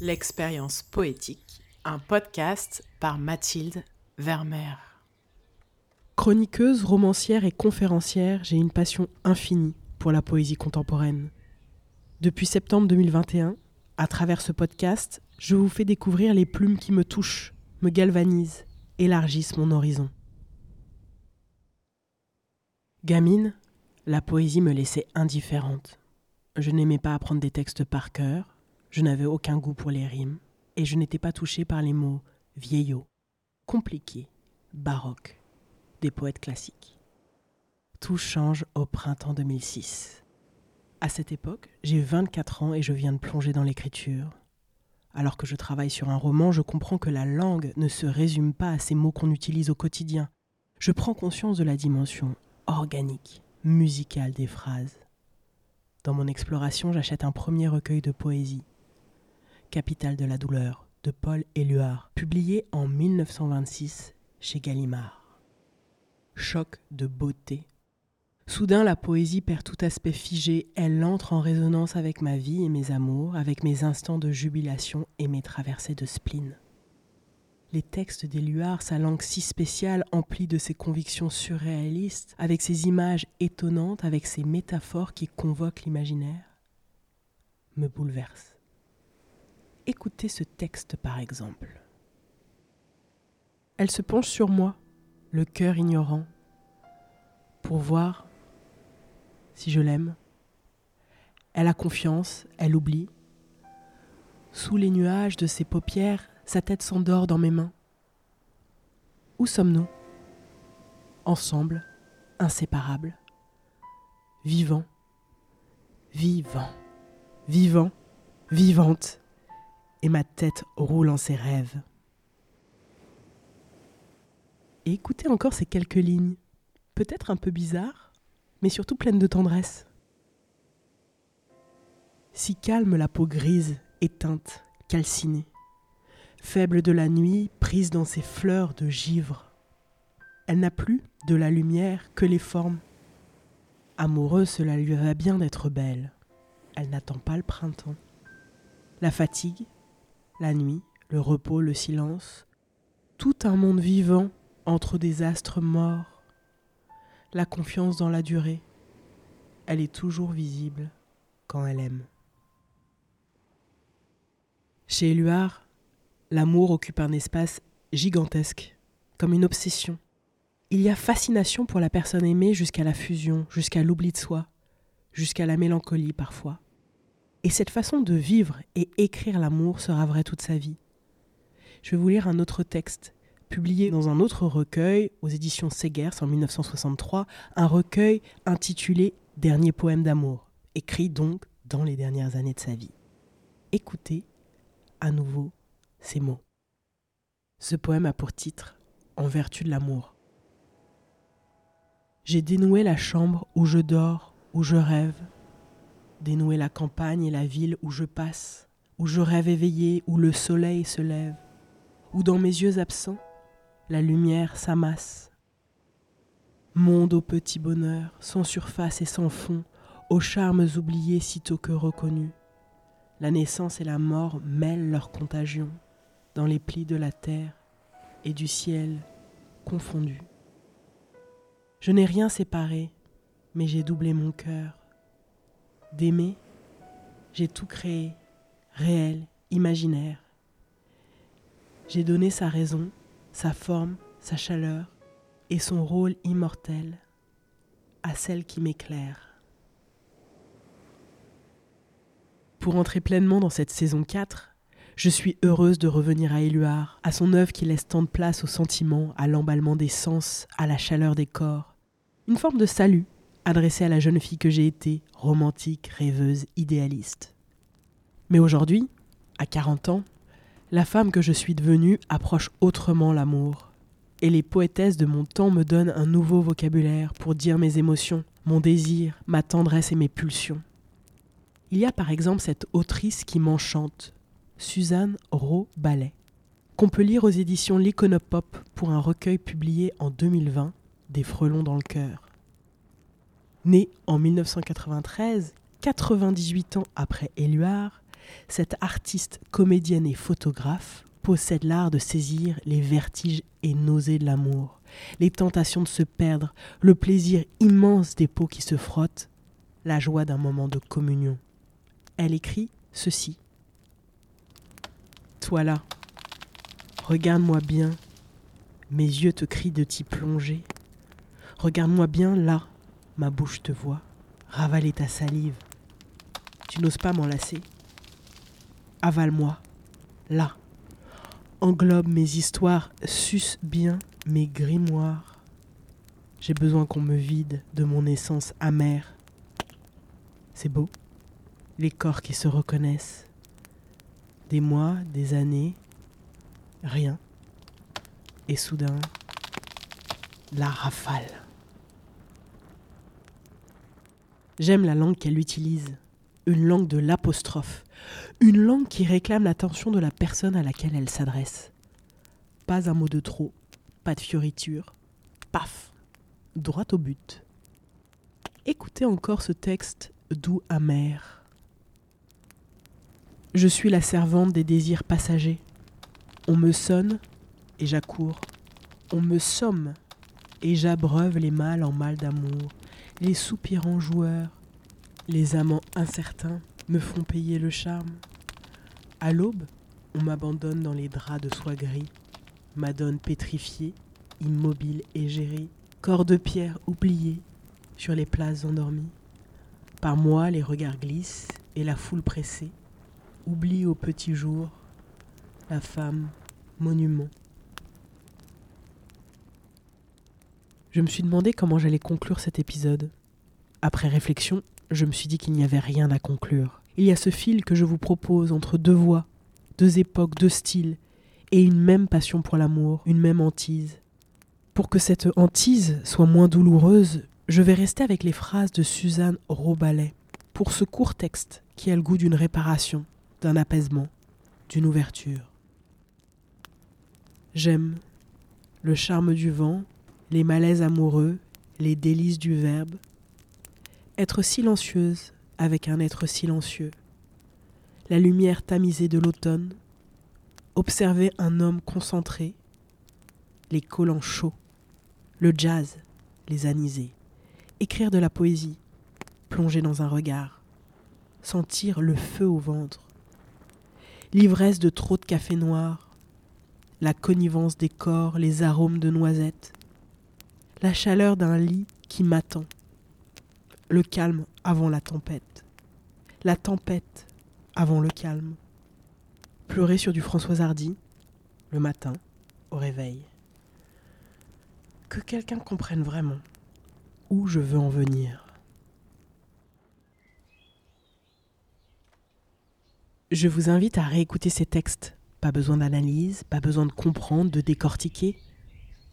L'expérience poétique, un podcast par Mathilde Vermeer. Chroniqueuse, romancière et conférencière, j'ai une passion infinie pour la poésie contemporaine. Depuis septembre 2021, à travers ce podcast, je vous fais découvrir les plumes qui me touchent, me galvanisent, élargissent mon horizon. Gamine, la poésie me laissait indifférente. Je n'aimais pas apprendre des textes par cœur, je n'avais aucun goût pour les rimes, et je n'étais pas touché par les mots vieillots, compliqués, baroques, des poètes classiques. Tout change au printemps 2006. À cette époque, j'ai 24 ans et je viens de plonger dans l'écriture. Alors que je travaille sur un roman, je comprends que la langue ne se résume pas à ces mots qu'on utilise au quotidien. Je prends conscience de la dimension organique, musicale des phrases. Dans mon exploration, j'achète un premier recueil de poésie, Capitale de la douleur de Paul Éluard, publié en 1926 chez Gallimard. Choc de beauté. Soudain, la poésie perd tout aspect figé, elle entre en résonance avec ma vie et mes amours, avec mes instants de jubilation et mes traversées de spleen. Les textes d'Éluard, sa langue si spéciale, emplie de ses convictions surréalistes, avec ses images étonnantes, avec ses métaphores qui convoquent l'imaginaire, me bouleversent. Écoutez ce texte par exemple. Elle se penche sur moi, le cœur ignorant, pour voir si je l'aime. Elle a confiance, elle oublie. Sous les nuages de ses paupières, sa tête s'endort dans mes mains. Où sommes-nous? Ensemble, inséparables, vivants, vivants, vivants, vivantes et ma tête roule en ses rêves. Et écoutez encore ces quelques lignes, peut-être un peu bizarres, mais surtout pleines de tendresse. Si calme la peau grise, éteinte, calcinée, faible de la nuit, prise dans ses fleurs de givre. Elle n'a plus de la lumière que les formes. Amoureuse, cela lui va bien d'être belle. Elle n'attend pas le printemps. La fatigue, la nuit, le repos, le silence, tout un monde vivant entre des astres morts, la confiance dans la durée, elle est toujours visible quand elle aime. Chez Éluard, l'amour occupe un espace gigantesque, comme une obsession. Il y a fascination pour la personne aimée jusqu'à la fusion, jusqu'à l'oubli de soi, jusqu'à la mélancolie parfois. Et cette façon de vivre et écrire l'amour sera vraie toute sa vie. Je vais vous lire un autre texte, publié dans un autre recueil aux éditions Segers en 1963, un recueil intitulé Dernier poème d'amour, écrit donc dans les dernières années de sa vie. Écoutez à nouveau ces mots. Ce poème a pour titre En vertu de l'amour. J'ai dénoué la chambre où je dors, où je rêve, dénouer la campagne et la ville où je passe, où je rêve éveillé, où le soleil se lève, où dans mes yeux absents, la lumière s'amasse. Monde au petit bonheur, sans surface et sans fond, aux charmes oubliés sitôt que reconnus. La naissance et la mort mêlent leur contagion dans les plis de la terre et du ciel confondus. Je n'ai rien séparé, mais j'ai doublé mon cœur d'aimer, j'ai tout créé, réel, imaginaire. J'ai donné sa raison, sa forme, sa chaleur et son rôle immortel à celle qui m'éclaire. Pour entrer pleinement dans cette saison 4, je suis heureuse de revenir à Éluard, à son œuvre qui laisse tant de place aux sentiments, à l'emballement des sens, à la chaleur des corps. Une forme de salut adressé à la jeune fille que j'ai été, romantique, rêveuse, idéaliste. Mais aujourd'hui, à 40 ans, la femme que je suis devenue approche autrement l'amour. Et les poétesses de mon temps me donnent un nouveau vocabulaire pour dire mes émotions, mon désir, ma tendresse et mes pulsions. Il y a par exemple cette autrice qui m'enchante, Suzanne Rowe Ballet, qu'on peut lire aux éditions L'Iconopop pour un recueil publié en 2020, Des frelons dans le cœur. Née en 1993, 98 ans après Éluard, cette artiste, comédienne et photographe possède l'art de saisir les vertiges et nausées de l'amour, les tentations de se perdre, le plaisir immense des peaux qui se frottent, la joie d'un moment de communion. Elle écrit ceci. Toi là, regarde-moi bien, mes yeux te crient de t'y plonger. Regarde-moi bien là, ma bouche te voit, ravaler ta salive. Tu n'oses pas m'enlacer. Avale-moi, là. Englobe mes histoires, suce bien mes grimoires. J'ai besoin qu'on me vide de mon essence amère. C'est beau, les corps qui se reconnaissent. Des mois, des années, rien. Et soudain, la rafale. J'aime la langue qu'elle utilise, une langue de l'apostrophe, une langue qui réclame l'attention de la personne à laquelle elle s'adresse. Pas un mot de trop, pas de fioriture, paf, droit au but. Écoutez encore ce texte doux amer. Je suis la servante des désirs passagers. On me sonne et j'accours. On me somme et j'abreuve les mâles en mal d'amour. Les soupirants joueurs, les amants incertains me font payer le charme. À l'aube, on m'abandonne dans les draps de soie gris, madone pétrifiée, immobile et gérée, corps de pierre oublié sur les places endormies. Par moi, les regards glissent et la foule pressée oublie au petit jour la femme monument. Je me suis demandé comment j'allais conclure cet épisode. Après réflexion, je me suis dit qu'il n'y avait rien à conclure. Il y a ce fil que je vous propose entre deux voix, deux époques, deux styles, et une même passion pour l'amour, une même hantise. Pour que cette hantise soit moins douloureuse, je vais rester avec les phrases de Suzanne Robalet, pour ce court texte qui a le goût d'une réparation, d'un apaisement, d'une ouverture. J'aime le charme du vent, les malaises amoureux, les délices du verbe, être silencieuse avec un être silencieux, la lumière tamisée de l'automne, observer un homme concentré, les collants chauds, le jazz, les anisés, écrire de la poésie, plonger dans un regard, sentir le feu au ventre, l'ivresse de trop de café noir, la connivence des corps, les arômes de noisettes, la chaleur d'un lit qui m'attend, le calme avant la tempête, la tempête avant le calme, pleurer sur du François Hardy le matin au réveil. Que quelqu'un comprenne vraiment où je veux en venir. Je vous invite à réécouter ces textes. Pas besoin d'analyse, pas besoin de comprendre, de décortiquer.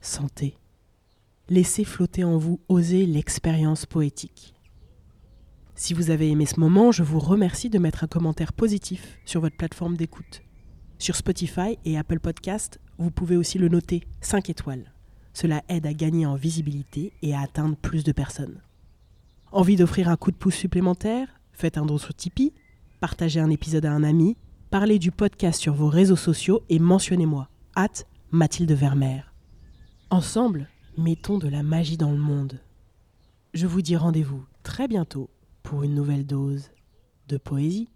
Sentez. Laissez flotter en vous, oser l'expérience poétique. Si vous avez aimé ce moment, je vous remercie de mettre un commentaire positif sur votre plateforme d'écoute. Sur Spotify et Apple Podcast, vous pouvez aussi le noter 5 étoiles. Cela aide à gagner en visibilité et à atteindre plus de personnes. Envie d'offrir un coup de pouce supplémentaire? Faites un don sur Tipeee, partagez un épisode à un ami, parlez du podcast sur vos réseaux sociaux et mentionnez-moi, hâte Mathilde Vermeer. Ensemble, mettons de la magie dans le monde. Je vous dis rendez-vous très bientôt pour une nouvelle dose de poésie.